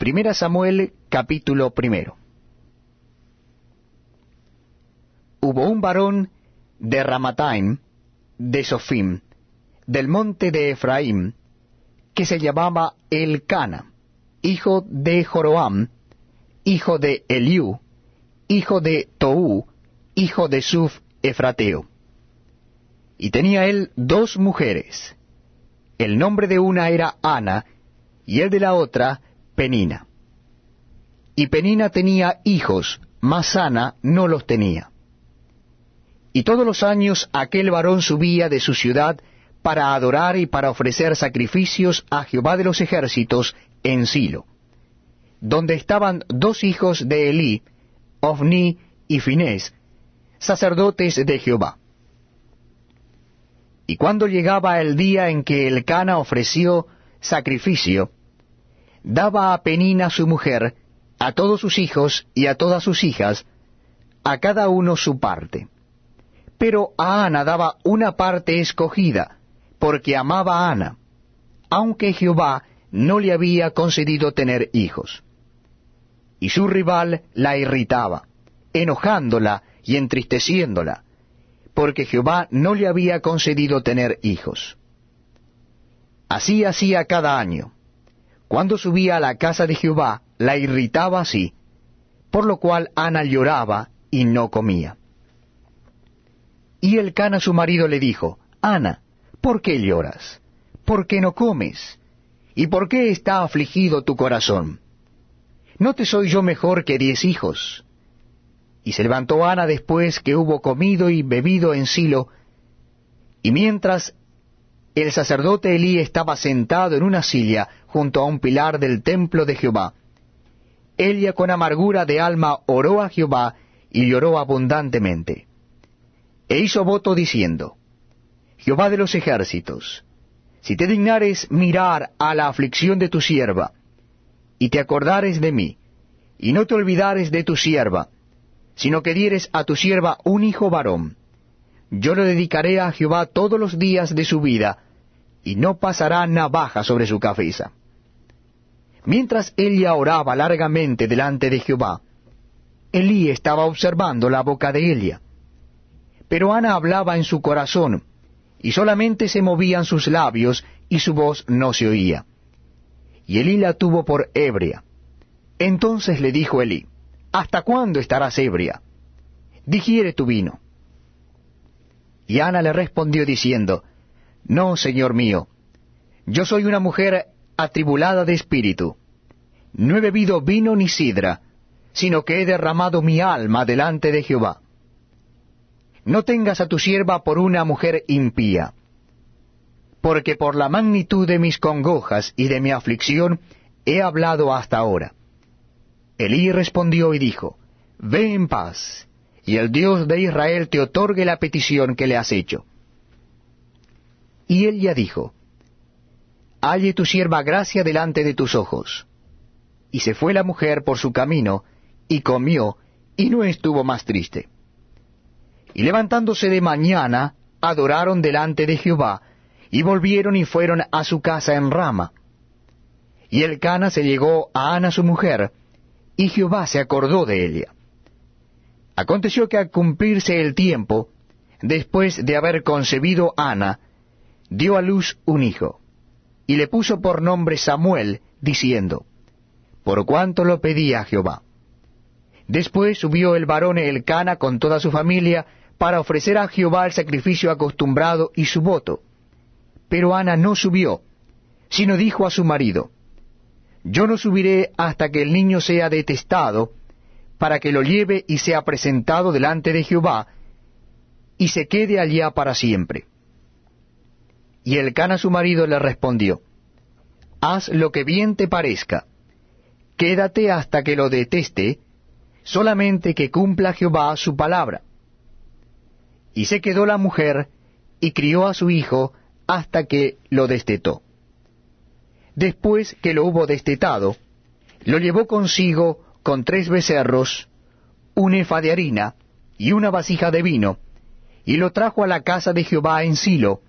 Primera Samuel capítulo primero. Hubo un varón de Ramataim, de Sofim, del monte de Efraín, que se llamaba Elcana, hijo de Joroam, hijo de Eliú, hijo de Tou, hijo de Suf Efrateo. Y tenía él dos mujeres. El nombre de una era Ana, y el de la otra Penina. Y Penina tenía hijos, mas Ana no los tenía. Y todos los años aquel varón subía de su ciudad para adorar y para ofrecer sacrificios a Jehová de los ejércitos en Silo, donde estaban dos hijos de Elí, Ofni y Finés, sacerdotes de Jehová. Y cuando llegaba el día en que el Cana ofreció sacrificio, daba a Penina su mujer, a todos sus hijos y a todas sus hijas, a cada uno su parte. Pero a Ana daba una parte escogida, porque amaba a Ana, aunque Jehová no le había concedido tener hijos. Y su rival la irritaba, enojándola y entristeciéndola, porque Jehová no le había concedido tener hijos. Así hacía cada año. Cuando subía a la casa de Jehová, la irritaba así, por lo cual Ana lloraba y no comía. Y el Cana su marido le dijo, Ana, ¿por qué lloras? ¿Por qué no comes? ¿Y por qué está afligido tu corazón? ¿No te soy yo mejor que diez hijos? Y se levantó Ana después que hubo comido y bebido en Silo, y mientras el sacerdote Elí estaba sentado en una silla junto a un pilar del templo de Jehová, ella con amargura de alma oró a Jehová y lloró abundantemente. E hizo voto diciendo, Jehová de los ejércitos, si te dignares mirar a la aflicción de tu sierva, y te acordares de mí, y no te olvidares de tu sierba, sino que dieres a tu sierva un hijo varón, yo lo dedicaré a Jehová todos los días de su vida, y no pasará navaja sobre su cabeza. Mientras ella oraba largamente delante de Jehová, Elí estaba observando la boca de ella. Pero Ana hablaba en su corazón, y solamente se movían sus labios, y su voz no se oía. Y Elí la tuvo por ebria. Entonces le dijo Elí, ¿Hasta cuándo estarás ebria? Digiere tu vino. Y Ana le respondió diciendo, No, señor mío, yo soy una mujer atribulada de espíritu. No he bebido vino ni sidra, sino que he derramado mi alma delante de Jehová. No tengas a tu sierva por una mujer impía, porque por la magnitud de mis congojas y de mi aflicción he hablado hasta ahora. Elí respondió y dijo, Ve en paz, y el Dios de Israel te otorgue la petición que le has hecho. Y ella dijo, Halle tu sierva gracia delante de tus ojos. Y se fue la mujer por su camino, y comió, y no estuvo más triste. Y levantándose de mañana, adoraron delante de Jehová, y volvieron y fueron a su casa en Rama. Y el Cana se llegó a Ana su mujer, y Jehová se acordó de ella. Aconteció que al cumplirse el tiempo, después de haber concebido Ana, dio a luz un hijo, y le puso por nombre Samuel, diciendo, por cuanto lo pedía Jehová. Después subió el varón Elcana con toda su familia para ofrecer a Jehová el sacrificio acostumbrado y su voto. Pero Ana no subió, sino dijo a su marido, Yo no subiré hasta que el niño sea detestado, para que lo lleve y sea presentado delante de Jehová, y se quede allá para siempre. Y Elcana su marido le respondió, Haz lo que bien te parezca, quédate hasta que lo deteste, solamente que cumpla Jehová su palabra. Y se quedó la mujer y crió a su hijo hasta que lo destetó. Después que lo hubo destetado, lo llevó consigo con tres becerros, un efa de harina y una vasija de vino, y lo trajo a la casa de Jehová en Silo,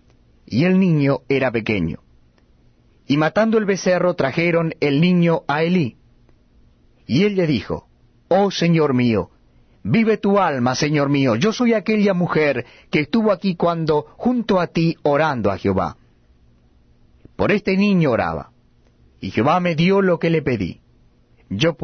y el niño era pequeño. Y matando el becerro trajeron el niño a Elí, Y él le dijo, Oh Señor mío, vive tu alma, Señor mío, yo soy aquella mujer que estuvo aquí cuando junto a ti orando a Jehová. Por este niño oraba, y Jehová me dio lo que le pedí. Yo